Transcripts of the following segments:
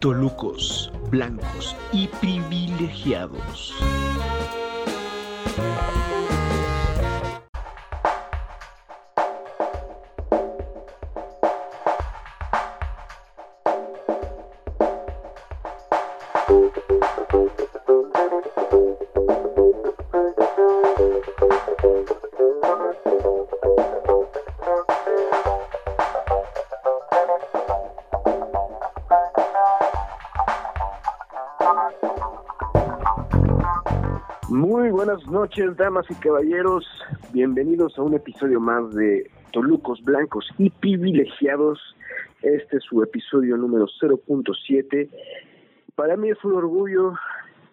Tolucos, blancos y privilegiados. Buenas noches, damas y caballeros. Bienvenidos a un episodio más de Tolucos Blancos y Privilegiados. Este es su episodio número 0.7. Para mí es un orgullo,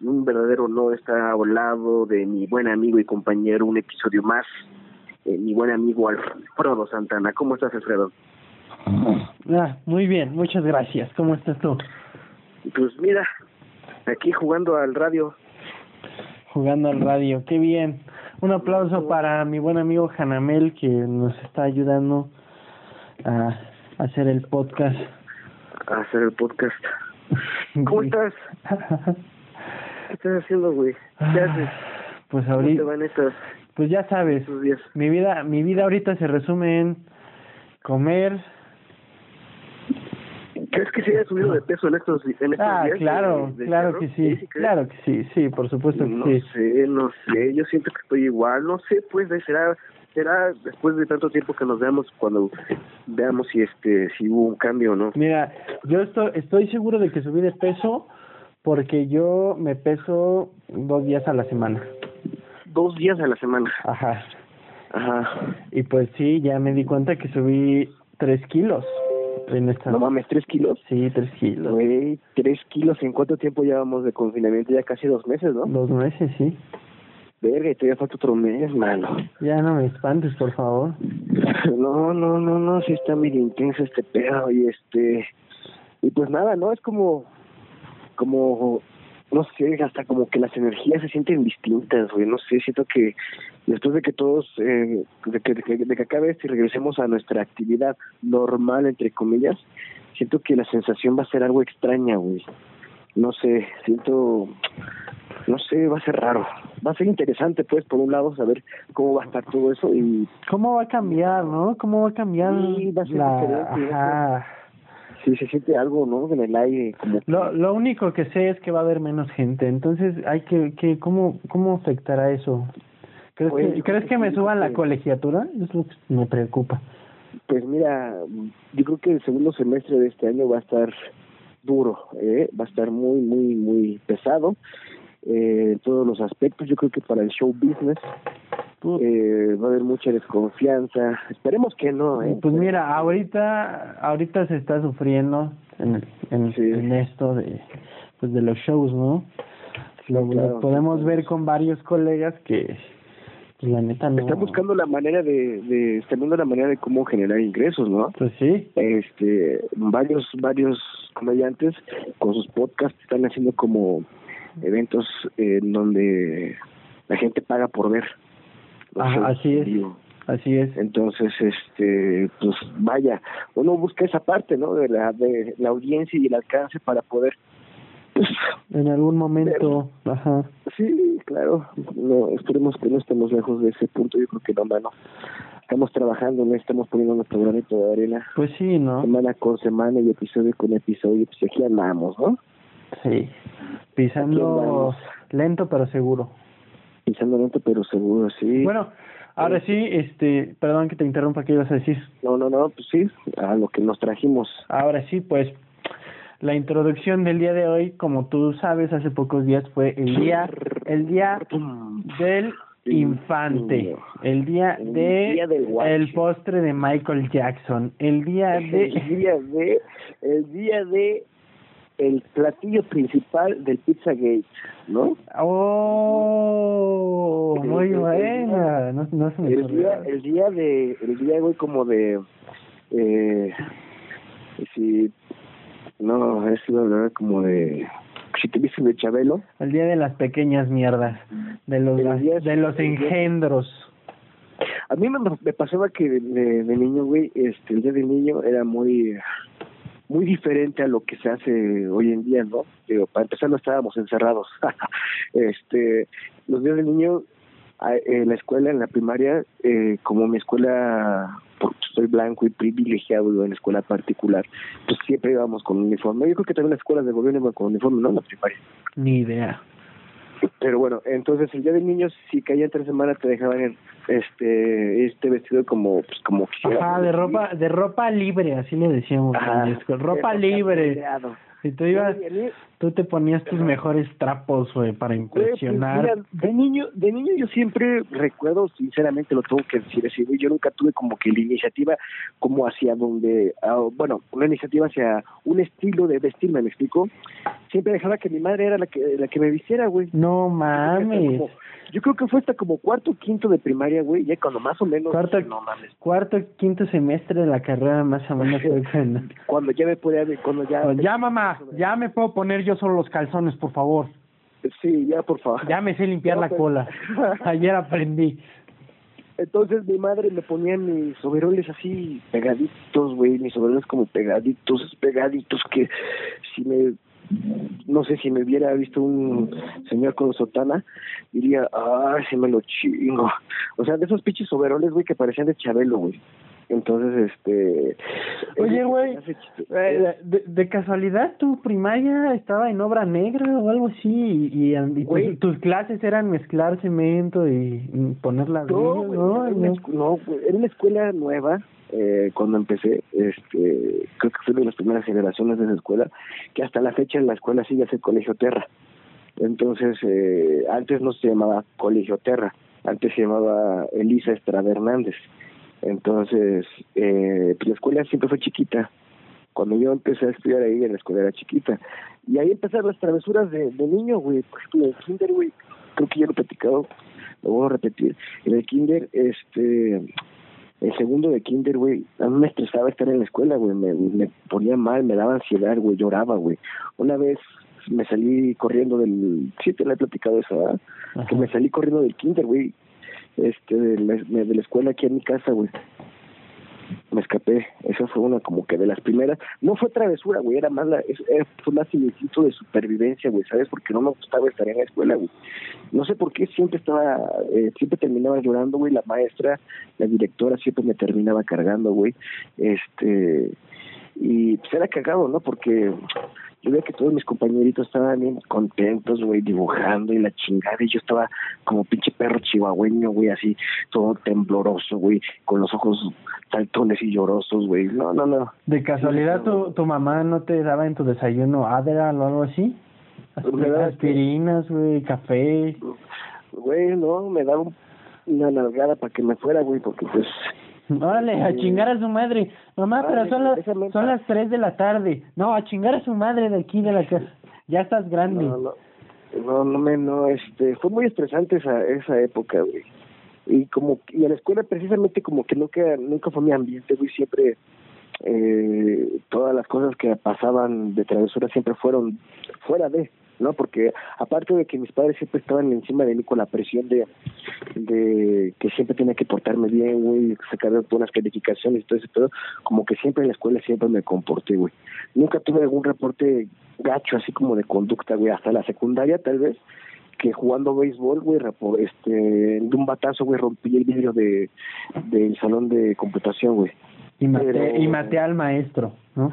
un verdadero honor estar al lado de mi buen amigo y compañero, un episodio más. Eh, mi buen amigo Alfredo Santana. ¿Cómo estás, Alfredo? Ah, muy bien, muchas gracias. ¿Cómo estás tú? Pues mira, aquí jugando al radio. Jugando al radio, qué bien. Un aplauso para mi buen amigo Hanamel que nos está ayudando a hacer el podcast. A hacer el podcast. ¿Cómo estás? ¿Qué estás haciendo, güey? ¿Qué haces? Pues ¿Cómo te ahorita, van estas, pues ya sabes, estos días? mi vida, mi vida ahorita se resume en comer. ¿Crees que se haya subido de peso en estos, en estos Ah, días? claro, de- de claro que sí, claro que sí, sí, por supuesto que No sí. sé, no sé, yo siento que estoy igual, no sé, pues será será después de tanto tiempo que nos veamos cuando veamos si este si hubo un cambio o no. Mira, yo estoy, estoy seguro de que subí de peso porque yo me peso dos días a la semana. Dos días a la semana. Ajá. Ajá. Y pues sí, ya me di cuenta que subí tres kilos en esta. No mames, tres kilos. Sí, tres kilos. Güey, tres kilos, ¿en cuánto tiempo llevamos de confinamiento? Ya casi dos meses, ¿no? Dos meses, sí. Verga, y todavía falta otro mes, mano. Ya no me espantes, por favor. No, no, no, no, sí está medio intenso este pedo y este y pues nada, no es como como no sé, hasta como que las energías se sienten distintas, güey, no sé, siento que después de que todos eh, de que de que, de que acabe esto y regresemos a nuestra actividad normal entre comillas, siento que la sensación va a ser algo extraña, güey. No sé, siento no sé, va a ser raro. Va a ser interesante, pues, por un lado, saber cómo va a estar todo eso y ¿Cómo va a cambiar, no? ¿Cómo va a cambiar Sí, va a ser la... diferente, Ajá. Sí, se siente algo, ¿no? En el aire, como... Lo, lo único que sé es que va a haber menos gente, entonces hay que, que ¿cómo, cómo afectará eso? ¿Crees Pues, que, yo ¿crees que que me suban la porque- colegiatura? Es lo que me preocupa. Pues mira, yo creo que el segundo semestre de este año va a estar duro, ¿eh? Va a estar muy, muy, muy pesado eh, en todos los aspectos. Yo creo que para el show business eh, va a haber mucha desconfianza. Esperemos que no, ¿eh? Pues mira, ahorita, ahorita se está sufriendo en, en, Sí. en esto de, pues de los shows, ¿no? Lo, podemos ver con varios colegas que, pues la neta no. Están buscando la manera de, de... Están viendo la manera de cómo generar ingresos, ¿no? Pues sí, este varios varios comediantes con sus podcasts están haciendo como eventos en donde la gente paga por ver Ajá, así es. así es. entonces este pues vaya uno busca esa parte no de la de la audiencia y el alcance para poder pues, En algún momento, ajá. sí claro no esperemos que no estemos lejos de ese punto yo creo que no mano estamos trabajando no estamos poniendo nuestro granito de arena Pues sí, ¿no? semana con semana y episodio con episodio, pues aquí andamos, ¿no? Sí. Pisando lento pero seguro. Pensando lento, pero seguro, sí. Bueno, ahora sí, este, perdón que te interrumpa, ¿qué ibas a decir? No, no, no, pues sí, a lo que nos trajimos. Ahora sí, pues la introducción del día de hoy, como tú sabes, hace pocos días fue el día, el día del infante, el día El de día del guacho. el postre de Michael Jackson, el día El de día de, el día de el platillo principal del Pizzagate, ¿no? oh, El- muy el- el buena, no, no se me El día, el día de, el día, güey, como de, eh, si, no, es la verdad como de, si te dicen de Chabelo, El día de las pequeñas mierdas, de los De los de engendros. A mí me, me pasaba que de, de, de niño, güey, este, el día del niño era muy, muy diferente a lo que se hace hoy en día, ¿no? Digo, para empezar no estábamos encerrados. este, los días de niño en la escuela, en la primaria, eh, como mi escuela, porque soy blanco y privilegiado en la escuela particular, pues siempre íbamos con uniforme. Yo creo que también las escuelas de gobierno iban con uniforme, ¿no? En la primaria. Ni idea. Pero bueno, entonces el día de niños, si caía tres semanas, te dejaban este este vestido como pues, como. Ajá, de ropa, de ropa libre, así le decíamos. Ajá, ropa libre. Si tú ibas, tú te ponías tus mejores trapos, güey, para Pues, impresionar. mira, de niño, de niño yo siempre recuerdo, sinceramente lo tengo que decir así, yo nunca tuve como que la iniciativa como hacia donde, ah, bueno, una iniciativa hacia un estilo de vestirme, ¿me explico? Siempre dejaba que mi madre era la que la que me vistiera, güey. No mames. Como- yo creo que fue hasta como cuarto o quinto de primaria, güey, ya cuando más o menos, Cuarto, no mames, cuarto, quinto semestre de la carrera, más o menos. cuando- cuando ya me podía, cuando ya... Pues ya, mamá, ya me puedo poner yo solo los calzones, por favor. Sí, ya, por favor. Ya me sé limpiar No, la cola. Ayer aprendí. Entonces mi madre me ponía mis overoles así pegaditos, güey, mis overoles como pegaditos, pegaditos que si me no sé si me hubiera visto un señor con sotana diría, "Ay, si me lo chingo." O sea, de esos pinches overoles, güey, que parecían de Chabelo, güey. Entonces, este Oye, güey, Eh, de, de casualidad, tu primaria estaba en obra negra o algo así y, y, y tus- clases eran mezclar cemento y, y poner No, ladrillos, güey, ¿no? era una No. no, era una escuela nueva eh, cuando empecé. Este, creo que fui de las primeras generaciones de esa escuela, que hasta la fecha en la escuela sigue el Colegio Terra. Entonces, eh, antes no se llamaba Colegio Terra, antes se llamaba Elisa Estrada Hernández. Entonces, eh, pues la escuela siempre fue chiquita. Cuando yo empecé a estudiar ahí, en la escuela era chiquita. Y ahí empezaron las travesuras de, de niño, güey. Por ejemplo, en el kinder, güey, creo que ya lo he platicado, lo voy a repetir. En el kinder, este, el segundo de kinder, güey, a mí me estresaba estar en la escuela, güey, me, me ponía mal, me daba ansiedad, güey, lloraba, güey. Una vez me salí corriendo del, sí te lo he platicado eso, ¿verdad? Ajá. Que me salí corriendo del kinder, güey, este, de la, escuela aquí en mi casa, güey. Me escapé, esa fue una como que de las primeras, no fue travesura, güey, era más la, era- fue más el instinto de supervivencia, güey, ¿sabes? Porque no me gustaba estar en la escuela, güey. No sé por qué siempre estaba, eh, siempre terminaba llorando, güey, la maestra, la directora siempre me terminaba cargando, güey, este, y pues era cagado, ¿no? Porque yo veía que todos mis compañeritos estaban bien contentos, güey, dibujando y la chingada, y yo estaba como pinche perro chihuahueño, güey, así, todo tembloroso, güey, con los ojos saltones y llorosos, güey. No, no, no. ¿De casualidad tu, tu mamá no te daba en tu desayuno Adderall o algo así? Aspirinas, güey, café. Güey, no, me daba un- una nalgada para que me fuera, güey, porque pues... Órale, a chingar a su madre. Mamá, Ah, pero son las, son las 3 de la tarde. No, a chingar a su madre de aquí de la casa. Ya estás grande. No, no, no, no, me, no, este, fue muy estresante esa, esa época, güey. Y como, y a la escuela precisamente como que nunca, nunca fue mi ambiente, güey, siempre, eh, todas las cosas que pasaban de travesura siempre fueron fuera de, ¿no? Porque aparte de que mis padres siempre estaban encima de mí con la presión de, de que siempre tenía que portarme bien, güey, sacar buenas calificaciones y todo ese pedo, como que siempre en la escuela siempre me comporté, güey. Nunca tuve algún reporte gacho así como de conducta, güey, hasta la secundaria tal vez, que jugando béisbol, güey, este, de un batazo, güey, rompí el vidrio de del salón de computación, güey. Y maté, Pero- y maté al maestro, ¿no?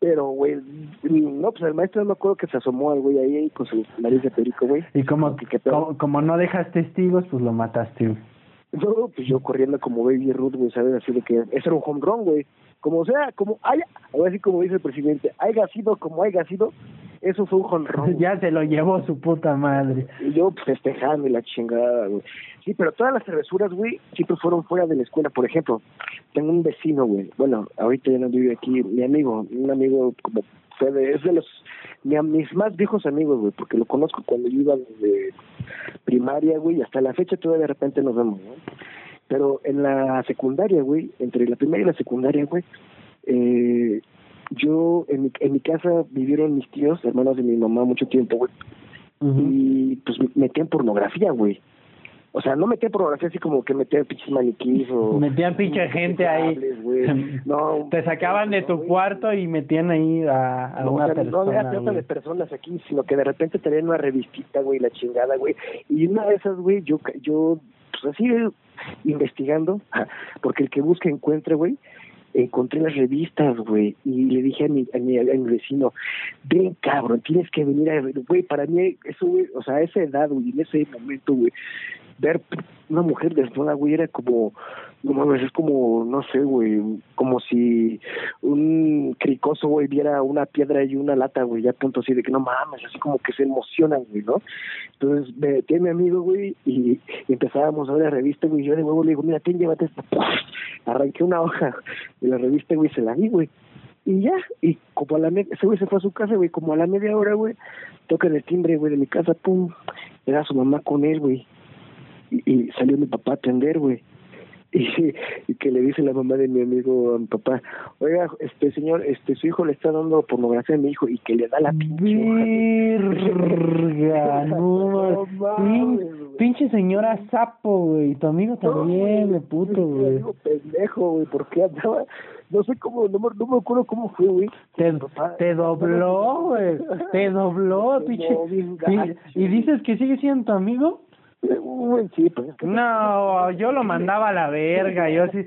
Pero, güey, no, pues el maestro no me acuerdo que se asomó al güey ahí con su nariz de perico, güey. Y como, como, como no dejas testigos, pues lo mataste. güey. No, pues yo corriendo como Baby Ruth, güey, ¿sabes? Así de que ese era un home run, güey. Como sea, como haya, ahora sí como dice el presidente, haya sido como haya sido, eso fue un güey. ya se lo llevó su puta madre. Y yo pues, festejando y la chingada, güey. Sí, pero todas las travesuras, güey, siempre fueron fuera de la escuela. Por ejemplo, tengo un vecino, güey. Bueno, ahorita ya no vive aquí. Mi amigo, un amigo como fue de, es de los, mi- mis más viejos amigos, güey, porque lo conozco cuando yo iba desde primaria, güey, y hasta la fecha todavía de repente nos vemos, ¿no? Pero en la secundaria, güey, entre la primaria y la secundaria, güey, eh, yo, en mi, en mi casa vivieron mis tíos, hermanos de mi mamá, mucho tiempo, güey y pues me- metían pornografía, güey. o sea, no metía pornografía así como que metía pinches maniquís o... Metían pinche gente ahí. No, Te sacaban de tu cuarto y metían ahí a, a no, una o sea, no había trata de personas aquí, sino que de repente tenían una revistita, güey, la chingada, güey. Y una de esas, güey, yo, yo, pues así, eh, investigando, porque el que busca encuentre, güey, encontré las revistas, güey, y le dije a mi, a mi, a mi vecino, ven, cabrón, tienes que venir a ver, güey, para mí, eso, güey, o sea, a esa edad, güey, en ese momento, güey, ver una mujer desnuda, güey, era como, no mames, es como, no sé, güey, como si un cricoso, güey, viera una piedra y una lata, güey, ya punto así de que no mames, así como que se emocionan, güey, ¿no? Entonces, me metí a mi amigo, güey, y, empezábamos a ver la revista, güey, y yo de nuevo le digo, mira, ten, llévate esta. Arranqué una hoja de la revista, güey, se la di, güey. Y ya, y como a la media, ese güey se fue a su casa, güey, como a la media hora, güey, toca el timbre, güey, de mi casa, pum, era su mamá con él, güey. Y salió mi papá a atender, güey. Y, y que le dice la mamá de mi amigo a mi papá, oiga, este señor, este su hijo le está dando pornografía a mi hijo y que le da la pinche. Verga, no, No pin- pinche señora sapo, güey, tu amigo también, de puto, güey. pendejo, güey, porque andaba, no sé cómo, no, me- no me acuerdo cómo fue, güey. Te, te dobló, güey, te dobló, pinche. ¿Y dices que sigue siendo tu amigo? Pues. No, yo lo mandaba a la verga, yo sí.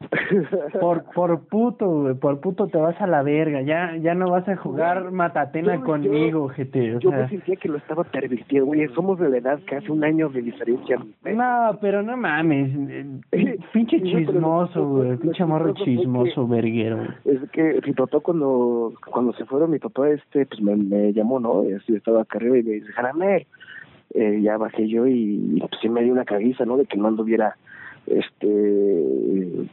Por, por puto, güey, por puto te vas a la verga, ya, ya no vas a jugar matatena Yo- conmigo, gente, o Yo sea. me sentía que lo estaba pervirtiendo, güey. Somos de la edad que hace un año de diferencia. No, pero no mames, eh, pinche chismoso, güey, pinche morro chismoso, verguero. Es que mi papá cuando cuando se fueron, mi papá este pues me, me llamó, ¿no? Y así estaba acá arriba y me dice, Jaramel. Eh, ya bajé yo y, y, pues sí me dio una caguiza, ¿no? De que no anduviera este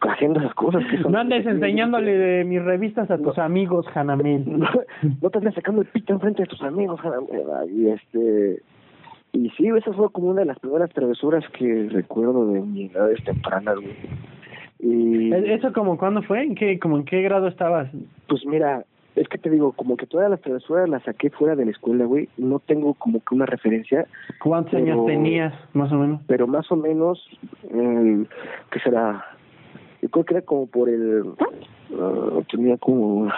pues haciendo esas cosas. que son- No andes enseñándole de mis revistas a tus amigos, Hanamel. no, no te andes sacando el pito enfrente de tus amigos, Jaramel. Y este y sí, esa fue como una de las primeras travesuras que recuerdo de mi edades tempranas, güey. Y ¿E- ¿Eso como cuándo fue? ¿En qué, como en qué grado estabas? Pues mira, es que te digo, como que todas las travesuras las saqué fuera de la escuela, güey. No tengo como que una referencia, ¿Cuántos Pero- años tenías, más o menos? pero más o menos, eh, ¿qué será? Yo creo que era como por el... ah, tenía como...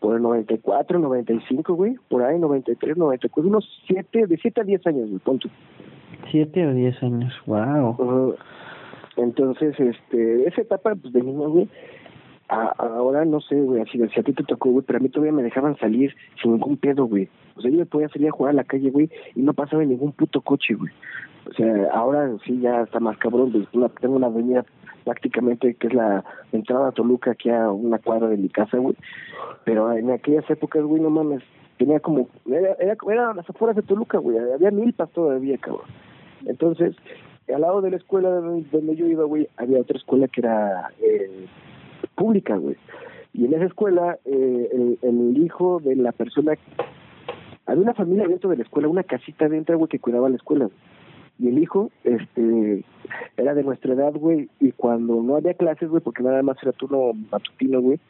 Por el 94, 95, güey. Por ahí, 93, 94. Unos 7, de 7 a 10 años, güey, tú. Siete o diez años, wow. Ajá. Entonces, este, esa etapa pues, de niño, güey, a- ahora no sé, güey, así si a ti te tocó, güey, pero a mí todavía me dejaban salir sin ningún pedo, güey. O sea, yo me podía salir a jugar a la calle, güey, y no pasaba ningún puto coche, güey. O sea, ahora sí ya está más cabrón, güey. Una- tengo una avenida prácticamente que es la entrada a Toluca aquí a una cuadra de mi casa, güey. Pero en aquellas épocas, güey, no mames, tenía como, era, era, era las afueras de Toluca, güey, había milpas todavía, cabrón. Entonces, al lado de la escuela donde yo iba, güey, había otra escuela que era eh, pública, güey. Y en esa escuela, eh, el, el hijo de la persona, había una familia dentro de la escuela, una casita dentro, güey, que cuidaba la escuela. Y el hijo, este, era de nuestra edad, güey, y cuando no había clases, güey, porque nada más era turno matutino, güey,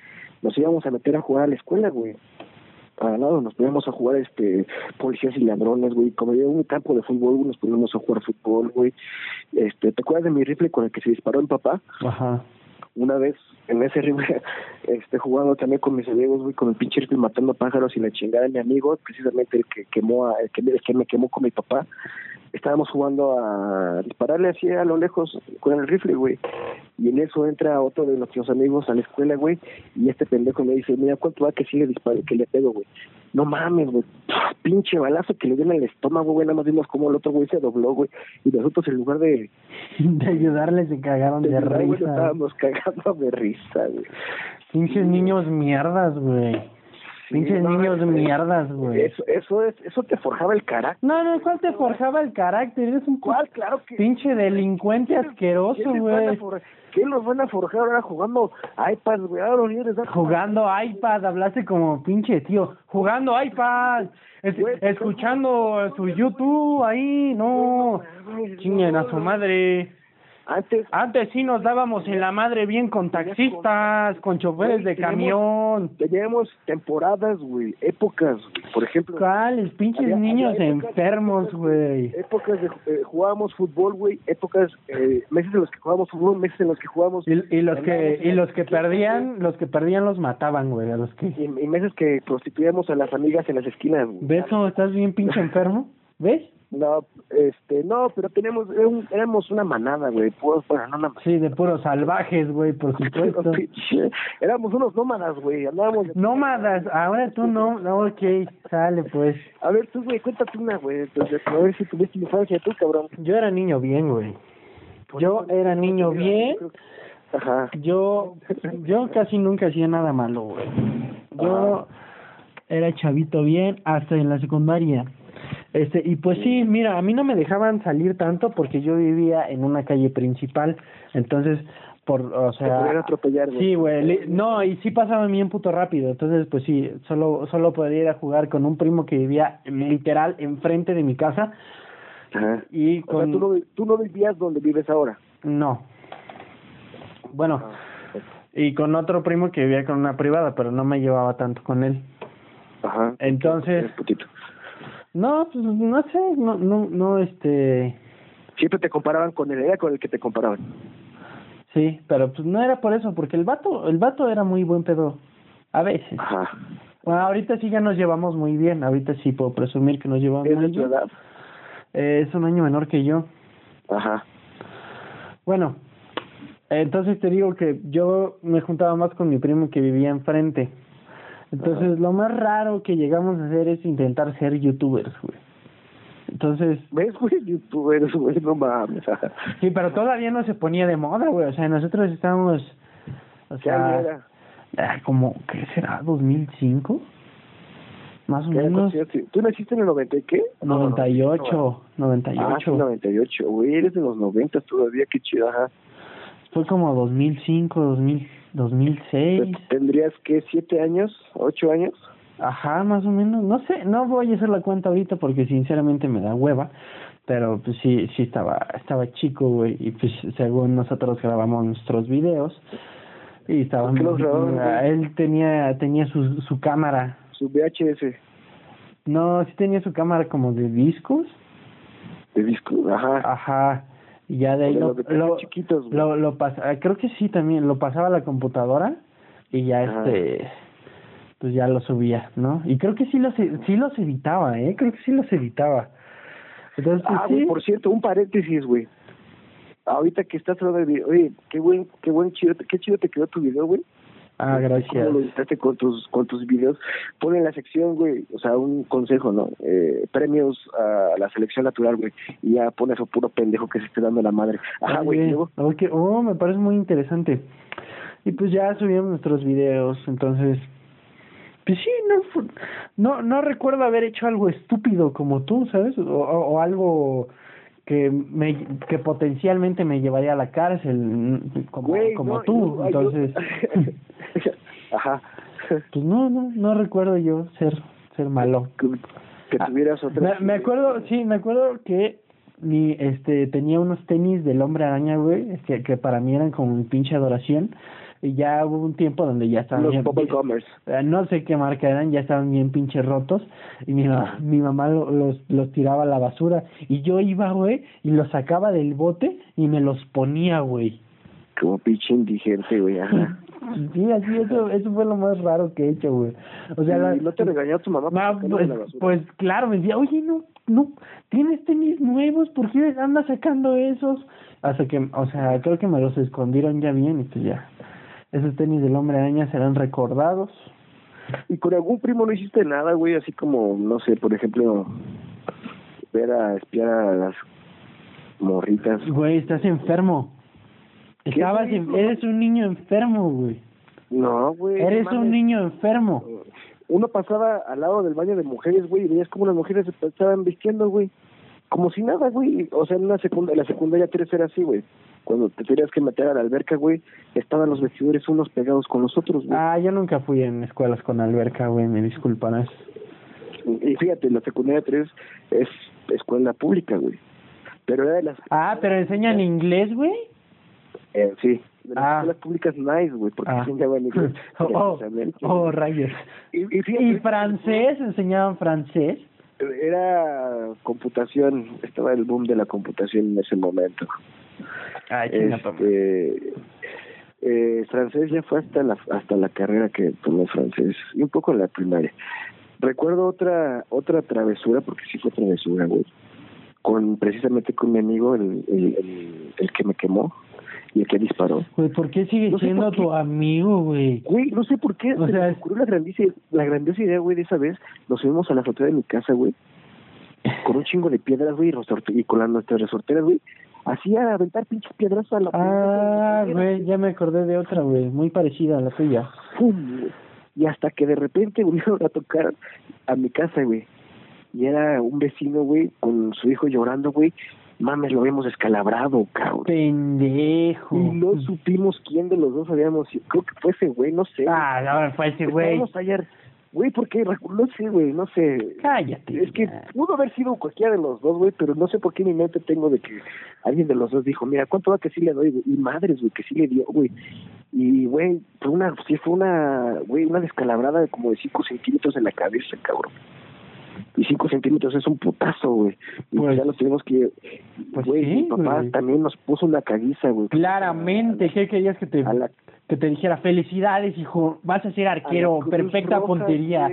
nos íbamos a meter a jugar a la escuela, güey. Para nada, nos poníamos a jugar, este, policías y ladrones, güey. Como había un campo de fútbol, güey, nos poníamos a jugar fútbol, güey. Este, ¿te acuerdas de mi rifle con el que se disparó mi papá? Ajá. Una vez en ese rifle, este, jugando también con mis amigos, güey, con el pinche rifle matando pájaros y la chingada de mi amigo, precisamente el que quemó, a, el que, el que me quemó con mi papá, estábamos jugando a dispararle así a lo lejos con el rifle, güey, y en eso entra otro de nuestros amigos a la escuela, güey, y este pendejo me dice, mira, ¿cuánto va que sigue disparando, que le pego, güey? No mames, güey, pinche balazo que le dio en el estómago, güey, nada más vimos cómo el otro güey se dobló, güey, y nosotros en lugar de, De ayudarles se cagaron de, güey, risa. estábamos cagando de risa, güey. Pinches niños mierdas, güey. Pinches no, niños es- mierdas, güey. Eso, eso es, eso te forjaba el carácter. No, no, ¿cuál te forjaba el carácter? Eres un ¿Cuál? Claro que. pinche delincuente ¿Quiénes- asqueroso, güey. for- ¿Quién los van a forjar ahora jugando iPads, güey? Ahora los niños Jugando iPad, hablaste como pinche tío. Jugando iPad, es- Güey, pues, escuchando su YouTube ahí, no. Chinguen a su madre. Antes, Antes sí nos dábamos en la madre bien con taxistas, con choferes de camión. teníamos temporadas, güey, épocas, por ejemplo. ¿Cuáles? Pinches Había- niños había épocas- enfermos, güey. Épocas de eh, jugábamos fútbol, güey, épocas, eh, meses en los que jugábamos fútbol, meses en los que jugábamos Y, y los que y los que perdían, los que perdían los mataban, güey, a los que y, y meses que prostituíamos a las amigas en las esquinas. güey. ¿Ves cómo estás bien pinche enfermo? ¿Ves? No, este, no, pero teníamos, era un- éramos una manada, güey, pues, bueno, no una manada. Sí, de puros salvajes, güey, por supuesto. Éramos unos nómadas, güey, andábamos... Nómadas, ahora tú no, no, ok, sale pues. A ver, tú, güey, cuéntate una, güey, a ver si tuviste infancia tú, cabrón. Yo era niño bien, güey. Yo era niño bien, Ajá. yo, yo casi nunca hacía nada malo, güey. Yo era chavito bien hasta en la secundaria. Este, y pues sí, mira, a mí no me dejaban salir tanto porque yo vivía en una calle principal, entonces, por, o Te sea, atropellar, güey. sí, güey, no, y sí pasaba bien puto rápido, entonces, pues sí, solo, solo podía ir a jugar con un primo que vivía literal enfrente de mi casa Ajá. y O sea, con, tú no, tú no vivías donde vives ahora. no, bueno, y con otro primo que vivía con una privada, pero no me llevaba tanto con él. Ajá. Entonces. No, pues no sé, no, no, no, este, Siempre te comparaban con era con el que te comparaban. sí, pero pues no era por eso, porque el vato, el vato era muy buen pedo, a veces. Ajá. Bueno, ahorita sí ya nos llevamos muy bien, ahorita sí puedo presumir que nos llevamos ¿Es muy bien. Eh, es un año menor que yo. Ajá. Bueno, entonces te digo que yo me juntaba más con mi primo que vivía enfrente. Entonces lo más raro que llegamos a hacer es intentar ser youtubers, güey. Entonces, ¿Ves, güey? Youtubers, güey, no mames. Ajá. sí, pero todavía no se ponía de moda, güey. O sea, nosotros estábamos, o ¿Qué sea, era? ah, como, ¿qué será? ¿2005? Más o ¿Qué año menos. ¿Tú naciste en el 90 y qué? No, no, no. 98, Ah, 98. sí, 98, güey, eres de los 90 todavía, qué chido, ajá. Fue como 2005, 2000, 2006. ¿Tendrías, qué, siete años, ocho años? Ajá, más o menos. No sé, no voy a hacer la cuenta ahorita porque sinceramente me da hueva. Pero pues sí, sí estaba, estaba chico, güey. Y pues según nosotros grabamos nuestros videos. Y estaba ¿Por qué los grababan, güey? Él tenía, tenía su, su cámara. Su VHS No, sí tenía su cámara como de discos. de disco, ajá. Ajá. Y ya de ahí lo, lo, chiquitos, lo, lo pasa, creo que sí también, lo pasaba a la computadora y ya Ajá. este, pues ya lo subía, ¿no? Y creo que sí los, e- sí los editaba, ¿eh? Creo que sí los editaba. Entonces, pues, Ah, güey, por cierto, un paréntesis, güey. Ahorita que estás hablando de video, oye, qué buen, qué buen chido, qué chido te quedó tu video, güey. Ah, gracias. ¿Cómo lo editaste con tus, con tus videos? Pon en la sección, güey, o sea, un consejo, ¿no? Eh, premios a la selección natural, güey. Y ya pones a puro pendejo que se esté dando la madre. Ajá, güey, y Oye, luego, ok, oh, me parece muy interesante. Y pues ya subimos nuestros videos, entonces, pues sí, no, no, no recuerdo haber hecho algo estúpido como tú, ¿sabes? O, o, o algo que me, que potencialmente me llevaría a la cárcel, como, güey, como no, tú, entonces, Ajá. pues no, no, no recuerdo yo ser, ser malo. que, que Ah, tuvieras otra. Me, me acuerdo, sí, me acuerdo que mi, este, tenía unos tenis del hombre araña, güey, que, que para mí eran como mi pinche adoración. Y ya hubo un tiempo donde ya estaban Los bien- Bubble Gummers. eh, no sé qué marca eran, ya estaban bien pinches rotos. Y mi, ma- mi mamá lo- los, los tiraba a la basura. Y yo iba, güey, y los sacaba del bote y me los ponía, güey. Como pinche indigente, güey, ajá. Sí, así, eso, eso fue lo más raro que he hecho, güey. O sea, la- ¿Y no te regañó tu mamá? pues, pues claro, me decía, oye, no, no, tienes tenis nuevos, ¿por qué andas sacando esos? Hasta que, o sea, creo que me los escondieron ya bien y pues ya. Esos tenis del hombre araña serán recordados. ¿Y con algún primo no hiciste nada, güey? Así como, no sé, por ejemplo, ver a espiar a las morritas. Güey, estás enfermo. ¿Qué, Estabas, en- eres un niño enfermo, güey. No, güey. Eres no un niño enfermo. Uno pasaba al lado del baño de mujeres, güey, y veías como las mujeres se estaban vistiendo, güey. Como si nada, güey. O sea, en una secunda, la secundaria 3 era así, güey. Cuando te tenías que meter a la alberca, güey, estaban los vestidores unos pegados con los otros, güey. Ah, yo nunca fui en escuelas con alberca, güey, me disculparás. Y fíjate, la secundaria 3 es escuela pública, güey. Pero era de las... Ah, pero enseñan inglés, güey. Eh, sí, de las Ah. escuelas públicas nice, güey, porque Ah. se enseñaban inglés. oh, oh, rayos. Y, y fíjate, ¿Y francés? ¿Enseñaban francés? Era computación, estaba el boom de la computación en ese momento. Ay. Este, eh, francés ya fue hasta la hasta la carrera que tomé francés y un poco en la primaria. Recuerdo otra otra travesura porque sí fue travesura, güey. Con precisamente con mi amigo el, el, el, el que me quemó y el que disparó. Güey, ¿por qué sigue No siendo tu amigo, güey? Güey, no sé por qué, O se sea, me ocurrió la grandiosa, la grandiosa idea, güey, de esa vez. Nos subimos a la azotea de mi casa, güey, con un chingo de piedras, güey, y resorte- y con las nuestras resorteras, güey. Hacía aventar pinches piedras a la Ah, güey, ya me acordé de otra, güey, muy parecida a la tuya. ¡Pum! Y hasta que de repente volvieron a tocar a mi casa, güey. Y era un vecino, güey, con su hijo llorando, güey. Mames, lo habíamos descalabrado, cabrón. Pendejo. Y no supimos quién de los dos habíamos. Creo que fue ese güey, no sé. Ah, ahora fue ese güey. Estábamos ayer. Güey, porque no sé, güey, no sé. Cállate. Es que pudo haber sido cualquiera de los dos, güey, pero no sé por qué en mi mente tengo de que alguien de los dos dijo, mira, ¿cuánto va que sí le doy? güey? Y madres, güey, que sí le dio, güey. Y, güey, fue una, sí fue una, güey, una descalabrada de como de 5 centímetros en la cabeza, cabrón. Y 5 centímetros es un putazo, güey. Y Pues- ya lo tuvimos que, pues güey, sí, mi papá también nos puso una caguiza, güey. Claramente, ¿qué querías que te, la- que te dijera? Felicidades, hijo, vas a ser la arquero, perfecta puntería.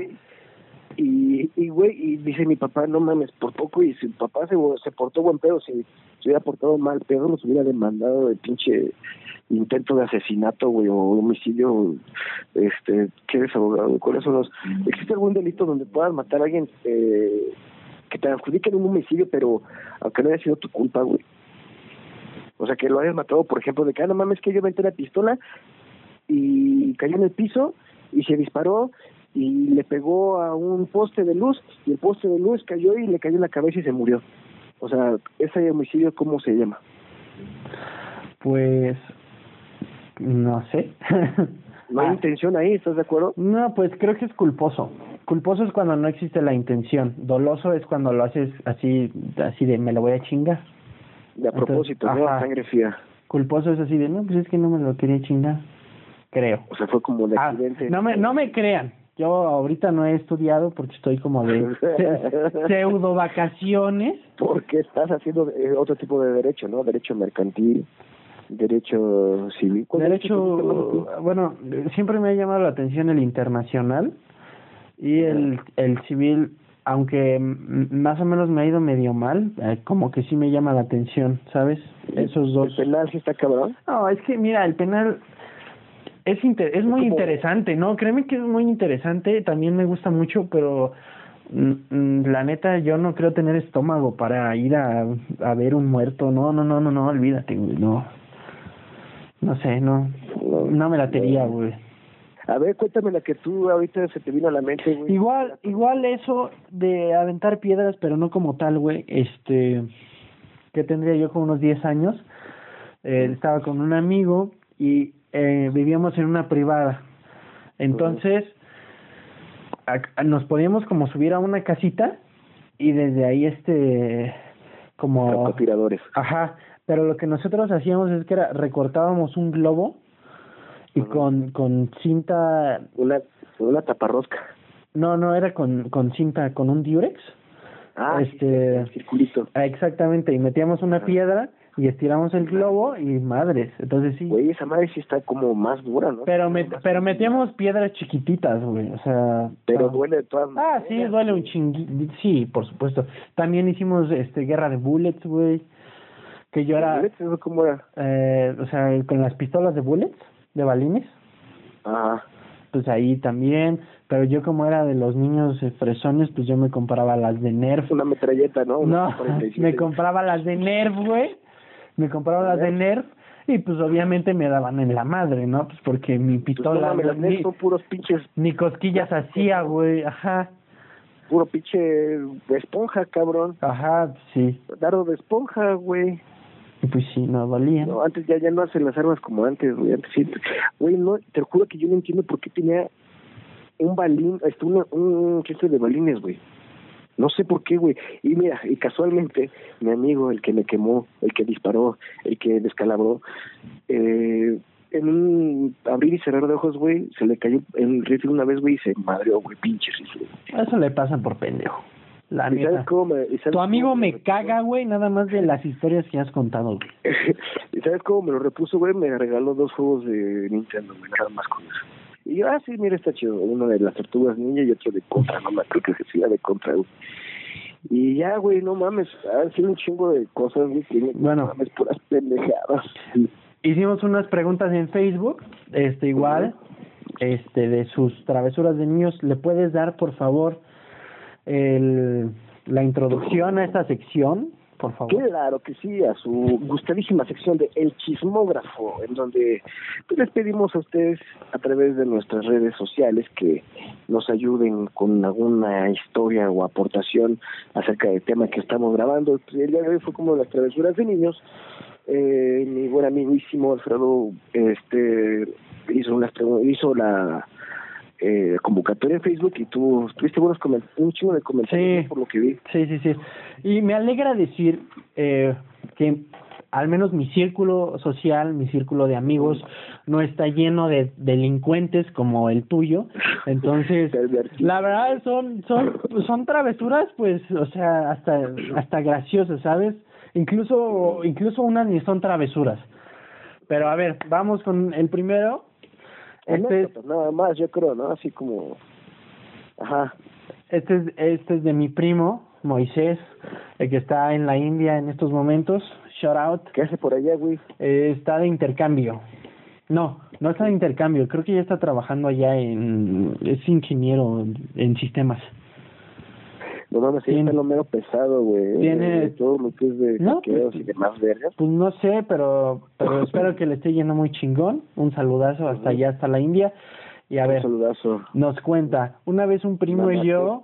Y, y, güey, y dice mi papá, no mames, por poco, y si papá se, se portó buen pedo, si se hubiera portado mal pedo, nos hubiera demandado de pinche intento de asesinato, güey, o homicidio, este, ¿qué eres abogado? ¿Cuáles son los...? ¿Existe algún delito donde puedas matar a alguien eh, que te adjudiquen un homicidio, pero aunque no haya sido tu culpa, güey? O sea, que lo hayas matado, por ejemplo, de que, ah, no mames, que yo metí la pistola y cayó en el piso y se disparó y le pegó a un poste de luz y el poste de luz cayó y le cayó en la cabeza y se murió. O sea, ese homicidio, ¿cómo se llama? Pues, no sé. No hay Ah, intención ahí, ¿estás de acuerdo? No, pues creo que es culposo. Culposo es cuando no existe la intención. Doloso es cuando lo haces así, así de me lo voy a chingar. De a Entonces, propósito, ¿no? ajá. Sangre fría. Culposo es así de no, pues es que no me lo quería chingar. Creo. O sea, fue como de Ah, accidente. no me no me crean. Yo ahorita no he estudiado porque estoy como de pseudo vacaciones. Porque estás haciendo eh, otro tipo de derecho, ¿no? Derecho mercantil, derecho civil. ¿Cuál Derecho, bueno, siempre me ha llamado la atención el internacional y el, el civil, aunque más o menos me ha ido medio mal, eh, como que sí me llama la atención, ¿sabes? Esos dos. El penal sí está cabrón. No, es que mira, el penal es inter- es muy como- interesante, ¿no? Créeme que es muy interesante, también me gusta mucho, pero mm, mm, la neta yo no creo tener estómago para ir a, a ver un muerto, no, no, no, no, no, olvídate, güey, no. No sé, no, no me latería, güey. A ver, cuéntame la que tú ahorita se te vino a la mente, güey. Igual, igual eso de aventar piedras, pero no como tal, güey, este, que tendría yo como unos 10 años, eh, estaba con un amigo y eh, vivíamos en una privada. Entonces, a- a- nos podíamos como subir a una casita y desde ahí, este, como... Francotiradores. Ajá, pero lo que nosotros hacíamos es que era recortábamos un globo y con, con cinta Una, una taparrosca. no, no era con, con cinta, con un diurex. Ah, Este- circulito. Ah, Exactamente, y metíamos una Ajá. piedra y estiramos el globo y madres. Entonces sí. Güey, esa madre sí está como más dura, ¿no? Pero, met- pero metíamos piedras chiquititas, güey. O sea. Pero ah. duele de todas Ah, sí, maneras. duele un chingui. Sí, por supuesto. También hicimos este guerra de bullets, güey. Que yo era. ¿Eso cómo era? Eh, o sea, con las pistolas de bullets, de balines. Ajá. Pues ahí también. Pero yo, como era de los niños eh, fresones, pues yo me compraba las de Nerf. Una metralleta, ¿no? Una No, 47. me compraba las de Nerf, güey. Me compraba las de Nerf y pues obviamente me daban en la madre, ¿no? Pues porque mi Pues no pistola las Nerf son puros pinches, ni cosquillas hacía, güey. Ajá, puro pinche de esponja, cabrón. ajá, sí. Dardo de esponja, güey. Pues sí, no dolía. No, antes ya, ya no hacen las armas como antes, güey. Antes sí. Güey, no, te juro que yo no entiendo por qué tenía un balín, este, un, un chiste de balines, güey. No sé por qué, güey. Y mira, y casualmente, mi amigo, el que me quemó, el que disparó, el que descalabró, eh, en un abrir y cerrar de ojos, güey, se le cayó el rifle una vez, güey, y se madreó, güey, pinche rifle. Eso le pasa por pendejo. La ¿Y sabes cómo me, y sabes Tu amigo cómo me caga, güey, nada más de las historias que has contado, güey. ¿Y sabes cómo me lo repuso, güey? Me regaló dos juegos de Nintendo, güey, nada más con eso. Y yo, ah, sí, mira, está chido. Uno de las tortugas ninja y otro de contra, no me acuerdo que se siga de contra, güey. Y ya, güey, no mames, han sido un chingo de cosas, güey, que Bueno. no mames, puras pendejadas. Hicimos unas preguntas en Facebook, este igual, este de sus travesuras de niños. ¿Le puedes dar, por favor, el, la introducción a esta sección, por? Claro que sí, a su gustadísima sección de El Chismógrafo, en donde pues, les pedimos a ustedes a través de nuestras redes sociales que nos ayuden con alguna historia o aportación acerca del tema que estamos grabando. El día de hoy fue como las travesuras de niños. Eh, mi buen amiguísimo Alfredo este hizo unas hizo la eh, convocatoria en Facebook y tú tuviste buenos coment un chingo de comentarios por lo que vi. Sí, sí, sí. Y me alegra decir eh, que al menos mi círculo social, mi círculo de amigos, no está lleno de delincuentes como el tuyo. Entonces, la verdad son son son travesuras, pues, o sea, hasta hasta graciosas, ¿sabes? Incluso incluso unas ni son travesuras. Pero a ver, vamos con el primero. Este es, Anécdotas, nada más, yo creo, ¿no? Así como, ajá, Este es, este es de mi primo, Moisés, el que está en la India en estos momentos. Shout out. ¿qué hace por allá, güey? Eh, está de intercambio. No, no está de intercambio. Creo que ya está trabajando allá en... Es ingeniero en, en sistemas. No mames, sí, está lo mero pesado, güey. Tiene- todo lo que es de No, pues- y demás vergas. Pues no sé, pero pero espero que le esté yendo muy chingón. Un saludazo hasta allá, hasta la India. Y a Un ver, saludazo. nos cuenta. Una vez un primo y Mándate. yo...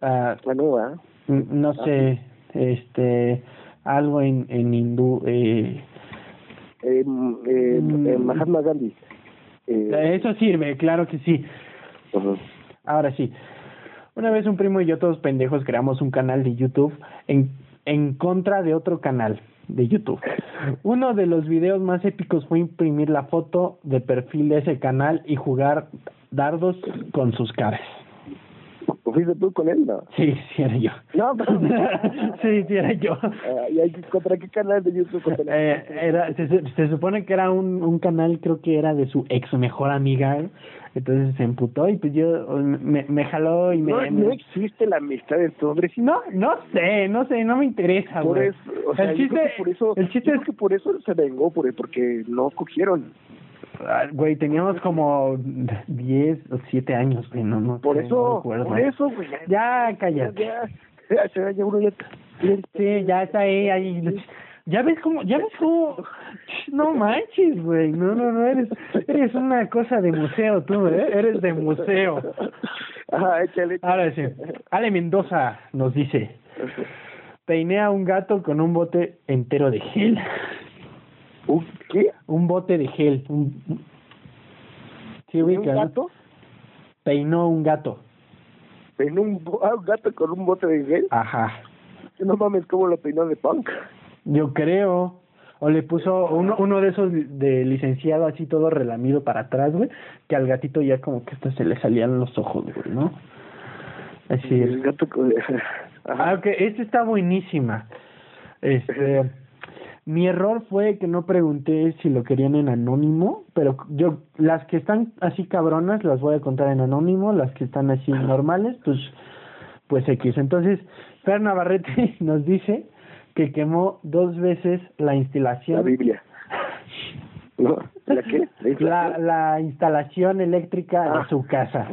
ah, Bueno, ¿ah? no sé, este... Algo en, en hindú... Eh, Eh, mm, eh, Mm. eh, Mahatma Gandhi. Eh, Eso sirve, claro que sí. ajá. Ahora sí. Una vez un primo y yo, todos pendejos, creamos un canal de YouTube en, en contra de otro canal de YouTube. Uno de los videos más épicos fue imprimir la foto de perfil de ese canal y jugar dardos con sus caras. ¿Fuiste tú con él, no? Sí, sí era yo. No, pero... sí, sí era yo. Ah, ¿Y hay contra qué canal de YouTube? Eh, era, se, se- supone que era un, un canal, creo que era de su ex mejor amiga, entonces se emputó y pues yo me, me jaló y me... no, me- no existe la amistad entre hombres y No, no sé, no sé, no me interesa, por güey. eso, o sea, el chiste, por eso, el chiste es que por eso se vengó, por, porque no cogieron. Ah, Güey, teníamos como 10 o 7 años, güey, no, no Por sé, eso, por eso, güey. Ya, cállate. Ya, ya, ya, ya uno ya, ya- Sí, ya está ahí, ahí. Ya ves cómo, ya ves cómo, no manches, güey, no, no, no, eres, eres una cosa de museo tú, ¿eh? Eres de museo. Échale. Ahora sí, Ale Mendoza nos dice, peiné a un gato con un bote entero de gel, ¿Un qué? un bote de gel, un... Sí, ¿Un gato? Peinó un gato, Peinó un, ah, un gato con un bote de gel. ajá. No mames, ¿cómo lo peinó de punk? Yo creo. O le puso uno, uno de esos de licenciado así todo relamido para atrás, güey, que al gatito ya como que hasta se le salían los ojos, güey, ¿no? Así El es. gato con... Ah, Ajá. ok, esta está buenísima. Este, mi error fue que no pregunté si lo querían en anónimo, pero yo, las que están así cabronas las voy a contar en anónimo, las que están así normales, pues, pues X. Entonces, Fer Navarrete nos dice que quemó dos veces la La instalación, Biblia. ¿No? ¿La qué? ¿La la, la instalación eléctrica Ah. de su casa.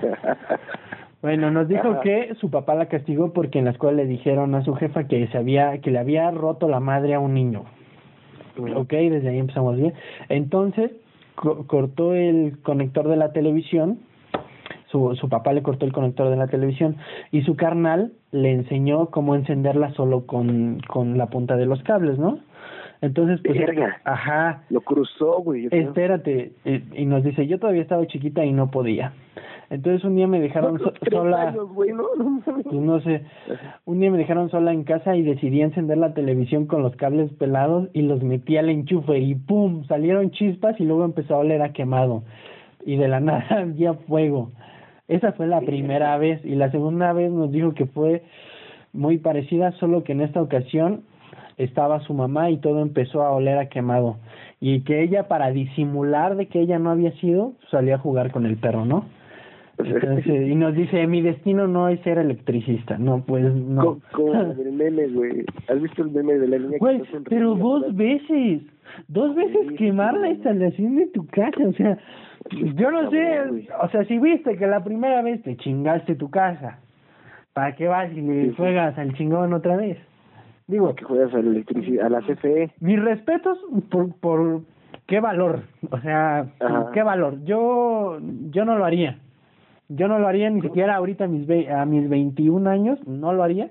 Bueno, nos dijo Ajá. que su papá la castigó porque en la escuela le dijeron a su jefa que se había que le había roto la madre a un niño. Ok, desde ahí empezamos bien. Entonces, co- cortó el conector de la televisión. Su, su papá le cortó el conector de la televisión y su carnal le enseñó cómo encenderla solo con, con la punta de los cables, ¿no? Entonces, pues, Verga. ajá, Lo cruzó, güey. espérate, y, y nos dice, yo todavía estaba chiquita y no podía. Entonces un día me dejaron so- sola, años, no, pues no sé, un día me dejaron sola en casa y decidí encender la televisión con los cables pelados y los metí al enchufe y ¡pum! salieron chispas y luego empezó a oler a quemado y de la nada había fuego. Esa fue la primera vez y la segunda vez nos dijo que fue muy parecida, solo que en esta ocasión estaba su mamá y todo empezó a oler a quemado y que ella para disimular de que ella no había sido salía a jugar con el perro, ¿no? Entonces, y nos dice, mi destino no es ser electricista. No, pues no. Co- Como el meme, güey. ¿Has visto el meme de la niña Güey, pero dos veces, dos veces Sí, quemar la instalación de tu casa, o sea, yo no sé, o sea, si viste que la primera vez te chingaste tu casa, ¿para qué vas y le Sí, juegas al chingón otra vez? Digo, que juegas a la electricidad, a la. CFE. mis respetos por, por qué valor, o sea, Ajá. qué valor. Yo, yo no lo haría. Yo no lo haría ni siquiera ahorita a mis, ve- a mis 21 años, no lo haría.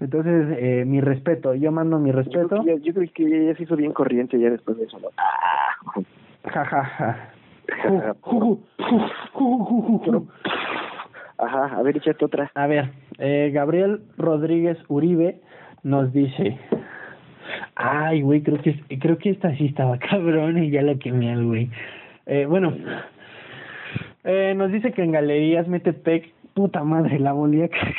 Entonces, eh, mi respeto, yo mando mi Yo respeto. creo, que ya, yo creo que ella se hizo bien corriente ya después de eso, ¿no? Ja, ja, ja. Ju, ju, ju, ju, ju, ju, ju. Ajá, a ver, échate otra. A ver, eh, Gabriel Rodríguez Uribe nos dice, ay, güey, creo que creo que esta sí estaba cabrón y ya la quemé al güey. Eh, bueno, eh, nos dice que en Galerías Metepec, puta madre, la volví a cagar.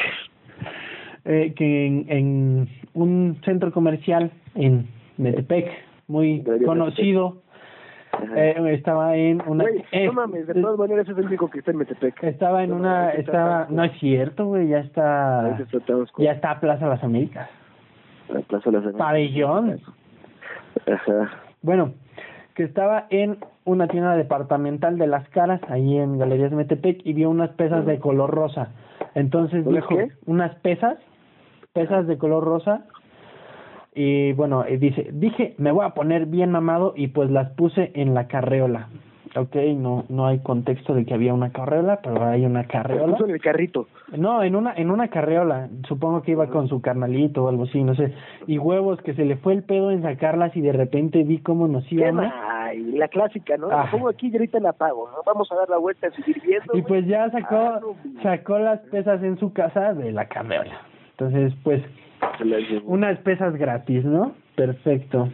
Eh, que en, en un centro comercial en Metepec, muy Galerías conocido, Ajá. eh, estaba en una... Eh, no mames, de todas maneras es el único que está en Metepec. estaba en No, una, estaba, está- no es cierto, güey, ya está, ya está Plaza Las Américas. la Plaza las Américas. Pabellón. Ajá. Bueno, que estaba en una tienda departamental de las caras, ahí en Galerías Metepec, y vio unas pesas de color rosa. Entonces ¿Unas dijo, qué? unas pesas, pesas de color rosa, y bueno, y dice, dije, me voy a poner bien mamado, y pues las puse en la carreola. Ok, no, no hay contexto de que había una carreola, pero hay una carreola. Puso en el carrito. No, en una en una carreola, supongo que iba con su carnalito o algo así, no sé. Y huevos que se le fue el pedo en sacarlas y de repente vi cómo nos íbamos. Ay, la clásica, ¿no? Ah. La pongo aquí y ahorita la apago, ¿no? Vamos a dar la vuelta, a seguir viendo. Y pues ya sacó Ah, no, sacó las pesas en su casa de la carreola. Entonces, pues unas pesas gratis, ¿no? Perfecto.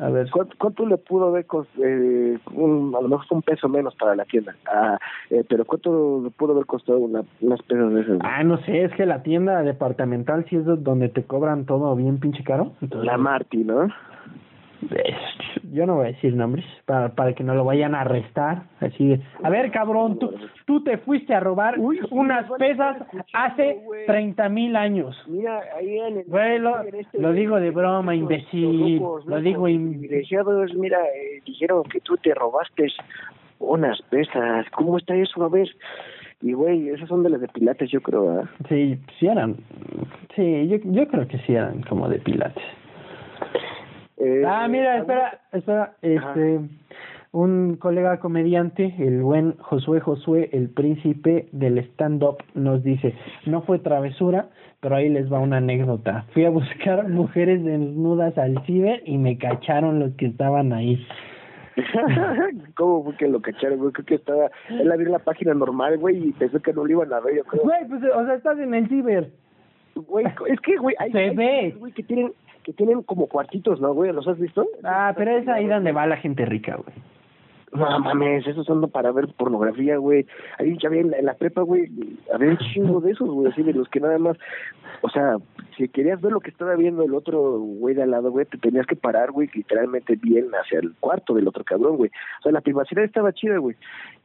A ver. ¿Cuánto, cuánto le pudo haber costado? Eh, un, a lo mejor un peso menos para la tienda. Ah, eh, pero ¿cuánto le pudo haber costado una, unas pesas de esas? Ah, no sé, es que la tienda departamental sí es do- donde te cobran todo bien pinche caro. Entonces, La Marty, ¿no? Yo no voy a decir nombres para, para que no lo vayan a arrestar. Así de, a ver, cabrón, tú, tú te fuiste a robar Uy, unas pesas hace. 30 mil años. Mira, ahí en el... Güey, lo- en este- lo digo de broma, los- imbécil, los locos, lo digo in- privilegiados, mira, eh, dijeron que tú te robaste unas pesas. ¿Cómo está eso? A ver. Y, güey, esas son de las de Pilates, yo creo. Sí, sí eran. Sí, yo, yo creo que sí eran como de pilates. Eh, Ah, mira, ¿alguna- espera, espera, este, un colega comediante, el buen Josué Josué, el príncipe del stand-up, nos dice, no fue travesura, pero ahí les va una anécdota. Fui a buscar mujeres desnudas al ciber y me cacharon los que estaban ahí. ¿Cómo fue que lo cacharon, güey? Creo que estaba... Él abrió la página normal, güey, y pensó que no lo iban a ver, yo creo. Güey, pues, o sea, estás en el ciber. Güey, es que, güey, hay, Se hay ve. güey, que tienen, que tienen como cuartitos, ¿no, güey? ¿Los has visto? Ah, pero es ahí donde va la gente rica, güey. No mames, esos son para ver pornografía, güey. Ahí ya había en la prepa, güey, había un chingo de esos, güey, así de los que nada más, o sea, si querías ver lo que estaba viendo el otro güey de al lado, güey, te tenías que parar, güey, literalmente bien hacia el cuarto del otro cabrón, güey. O sea, la privacidad estaba chida, güey.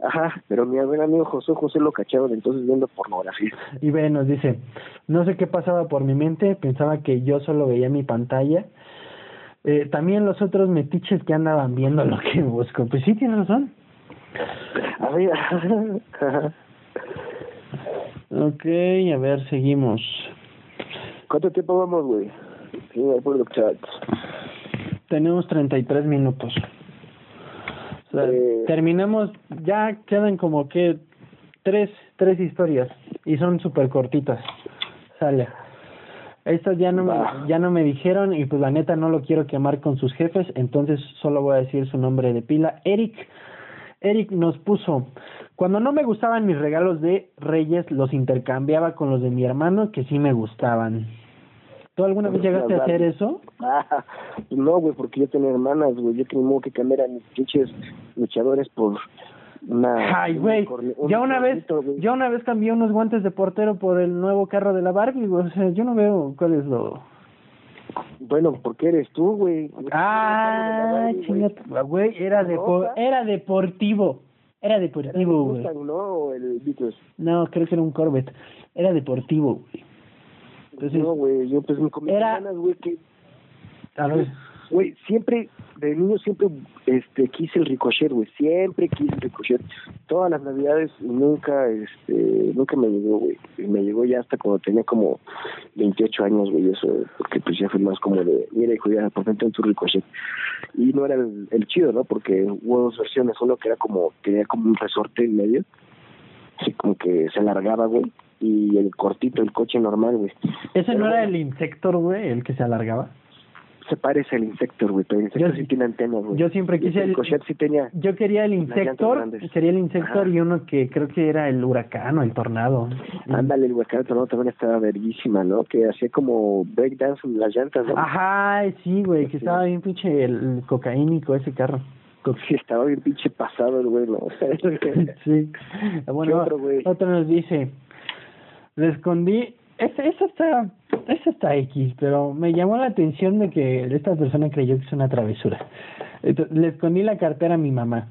Ajá, pero mi buen amigo José José lo cacharon entonces viendo pornografía. Y ve, nos dice, no sé qué pasaba por mi mente, pensaba que yo solo veía mi pantalla. Eh, también los otros metiches que andaban viendo lo que busco. Pues sí, tienes razón. A ver. Ok, a ver, seguimos. ¿cuánto tiempo vamos, güey? Sí, por los chats. Tenemos 33 minutos. O sea, Eh. terminamos, ya quedan como que tres, tres historias y son súper cortitas. Sale. Estas ya no, ya no me dijeron y pues la neta no lo quiero quemar con sus jefes, entonces solo voy a decir su nombre de pila. Eric, Eric nos puso, Cuando no me gustaban mis regalos de Reyes, los intercambiaba con los de mi hermano que sí me gustaban. ¿Tú alguna vez llegaste a hacer eso? Ah, no, güey, porque yo tenía hermanas, güey. Yo tenía que cambiar a mis pinches luchadores por una... Ay, güey, ya una vez, ya una vez cambié unos guantes de portero por el nuevo carro de la Barbie, güey. O sea, yo no veo cuál es lo... Bueno, porque eres tú, güey. Ah, chingada, güey, era, depo era deportivo. Era deportivo, güey. ¿no? El Beatles. No, creo que era un Corvette. Era deportivo, güey. Entonces, no, güey, yo pues me comí era... ganas, güey, que... A ver. Güey, siempre, de niño siempre este quise el ricochet, güey, siempre quise el ricochet. Todas las navidades nunca, este, nunca me llegó, güey. Me llegó ya hasta cuando tenía como 28 años, güey, eso, porque pues ya fue más como de, mira, hijo, ya, por en tu ricochet. Y no era el, el chido, ¿no? Porque hubo dos versiones, uno que era como, tenía como un resorte en medio, así como que se alargaba, güey, y el cortito, el coche normal, güey. ¿Ese no era el Insector, güey, el que se alargaba? Se parece al Insector, güey, pero el Insector sí tiene antenas, güey. Yo siempre quise el... el sí tenía... Yo quería el Insector, quería el Insector y uno que creo que era el Huracán o el Tornado. Ándale, el Huracán, el Tornado también estaba verguísima, ¿no? Que hacía como breakdance las llantas, ¿no? Ajá, sí, güey, que estaba bien pinche el, cocaínico ese carro. Sí, estaba bien pinche pasado el güey, ¿no? sí. Bueno, otro, otro nos dice, le escondí, esa, esa está, esa está X, pero me llamó la atención de que esta persona creyó que es una travesura. le escondí la cartera a mi mamá.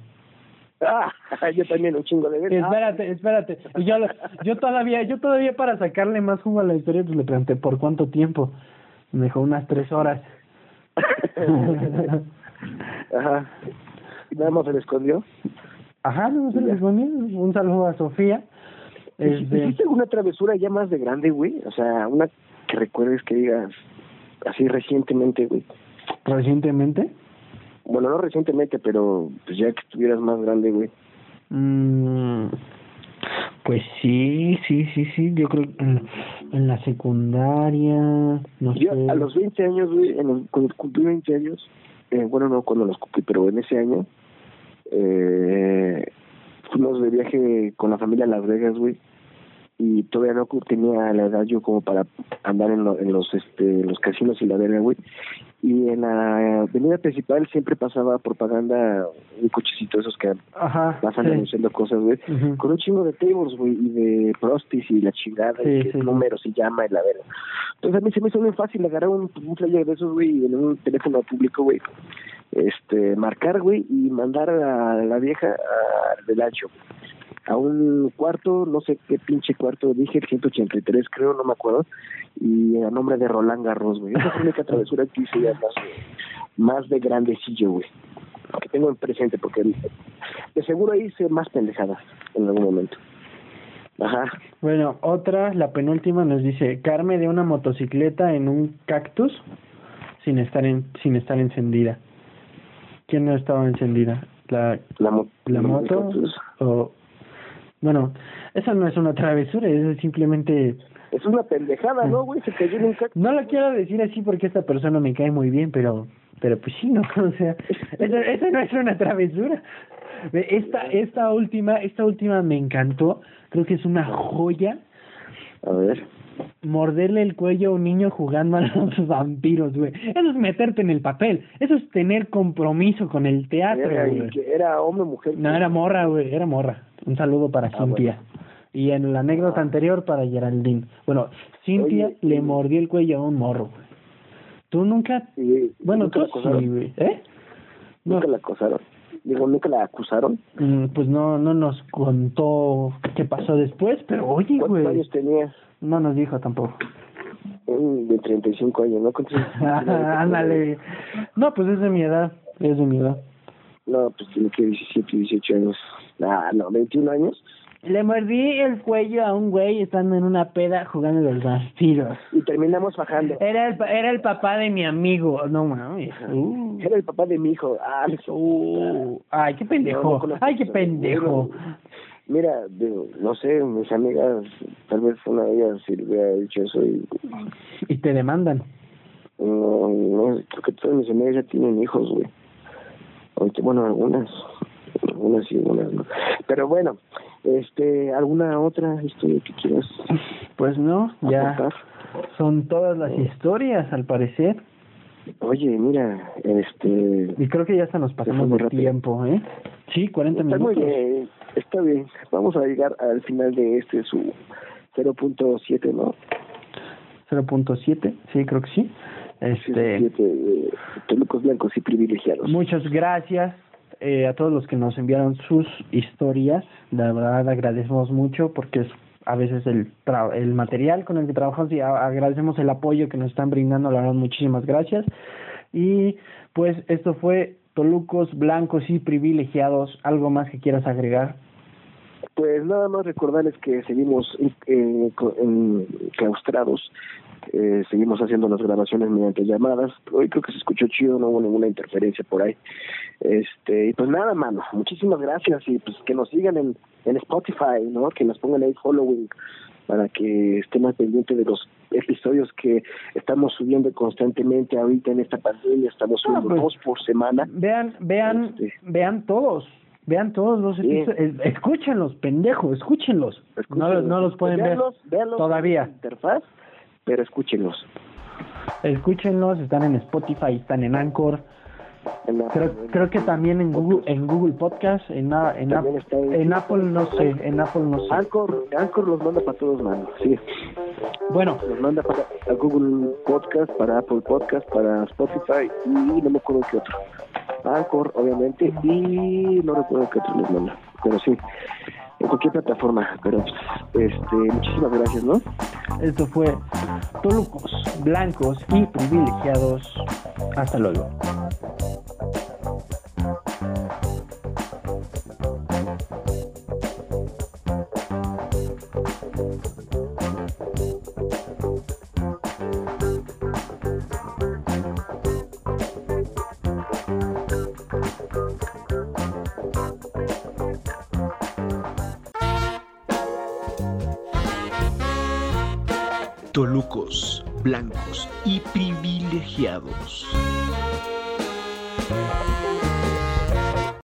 Ah, yo también un chingo de veces. Espérate, espérate. Y yo, yo todavía, yo todavía para sacarle más jugo a la historia, pues le pregunté por cuánto tiempo. Me dijo unas tres horas. Ajá. ¿Y nada más se le escondió? Ajá, no se le escondió. Un saludo a Sofía. ¿Hiciste alguna travesura ya más de grande, güey? O sea, una que recuerdes que digas así recientemente, güey. ¿Recientemente? Bueno, no recientemente, pero pues ya que estuvieras más grande, güey. Mm, pues sí, sí, sí, sí. Yo creo que en, la secundaria, no yo, A los 20 años, güey, en cuando cumplí 20 años, eh, bueno, no cuando los cumplí, pero en ese año, eh, fuimos de viaje con la familia a Las Vegas, güey y todavía no tenía la edad yo como para andar en, en los este los casinos y la verga, güey. Y en la avenida principal siempre pasaba propaganda, un cochecito esos que pasan anunciando cosas, güey, con un chingo de tables, güey, y de prostis y la chingada, y números y llama y la verga. Entonces a mí se me hizo muy fácil agarrar un, un flyer de esos, güey, y en un teléfono público, güey, este, marcar, güey, y mandar a la vieja al del ancho a un cuarto, no sé qué pinche cuarto, dije 183 creo, no me acuerdo, y a nombre de Roland Garros, güey. Esa es la única travesura que hice ya más, más de grandecillo, güey. Que tengo en presente, porque de seguro hice más pendejadas en algún momento. Ajá. Bueno, otra, la penúltima nos dice, Carme de una motocicleta en un cactus sin estar en, sin estar encendida. ¿Quién no estaba encendida? ¿La, la, la moto? ¿O bueno, esa no es una travesura, es simplemente... Es una pendejada, ¿no, güey? Se cayó en un No lo quiero decir así porque esta persona me cae muy bien, pero pero pues sí, ¿no? O sea, esa, no es una travesura. Esta, esta última, esta última me encantó, creo que es una joya. A ver. Morderle el cuello a un niño jugando a los vampiros, güey. Eso es meterte en el papel. Eso es tener compromiso con el teatro, era, güey. Era hombre o mujer. No, era morra, güey, era morra. Un saludo para ah, Cintia. Y en la anécdota ah. anterior para Geraldine. Bueno, Cintia le mordió el cuello a un morro, güey. ¿Tú nunca? bueno, tú sí, güey. ¿Eh? Nunca la acosaron. Digo, ¿nunca la acusaron? Mm, pues no no nos contó qué pasó después, pero oye, güey. ¿Cuántos años tenía? No nos dijo tampoco. De 35 años, ¿no? Ándale. no, pues es de mi edad. Es de mi edad. No, pues tiene que 17, 18 años. Ah, no, 21 años. Le mordí el cuello a un güey estando en una peda jugando los vampiros. Y terminamos bajando. Era el, era el papá de mi amigo. No mames. Uh. Era el papá de mi hijo. Ah, uh. Ay, qué pendejo. Ay, qué pendejo. Mira, digo, no sé, mis amigas, tal vez una de ellas si le hubiera dicho eso y... ¿Y te demandan? No, no, creo que todas mis amigas ya tienen hijos, güey. Bueno, algunas, algunas y algunas no. Pero bueno, Este, ¿alguna otra historia que quieras? Pues no, ya son todas las historias al parecer. Oye, mira, este... Y creo que ya se nos pasamos de tiempo, ¿eh? Sí, 40 está minutos. Muy bien, está bien. Vamos a llegar al final de este, su 0.7, ¿no? 0.7, sí, creo que sí. Este, eh, blancos y privilegiados. Muchas gracias eh, a todos los que nos enviaron sus historias. La verdad agradecemos mucho porque es a veces el, el material con el que trabajamos y agradecemos el apoyo que nos están brindando. La verdad, muchísimas gracias. Y pues esto fue Tolucos Blancos y Privilegiados. ¿Algo más que quieras agregar? Pues nada más recordarles que seguimos eh, claustrados eh, seguimos haciendo las grabaciones mediante llamadas. Hoy creo que se escuchó chido, no hubo ninguna interferencia por ahí. Este, y pues nada, mano, muchísimas gracias y pues que nos sigan en, en Spotify, ¿no? Que nos pongan ahí following para que estén más pendientes de los episodios que estamos subiendo constantemente ahorita en esta pandemia, estamos subiendo pues, dos por semana. Vean, vean, este, vean todos, vean todos los episodios, escúchenlos, pendejo, escúchenlos. No, no los pueden ver todavía. interfaz pero escúchenlos. Escúchenlos, están en Spotify, están en Anchor. creo, creo que también en Google en Google Podcast, en en, en Apple no sé, en Apple no sé. Anchor, Anchor los manda para todos manos, sí. Bueno, los manda para Google Podcast, para Apple Podcast, para Spotify y no me acuerdo qué otro. Anchor, obviamente, y no recuerdo qué otro les manda, pero sí en cualquier plataforma. Pero este, muchísimas gracias, ¿no? Esto fue Tolucos, blancos y privilegiados. Hasta luego. Blancos y privilegiados.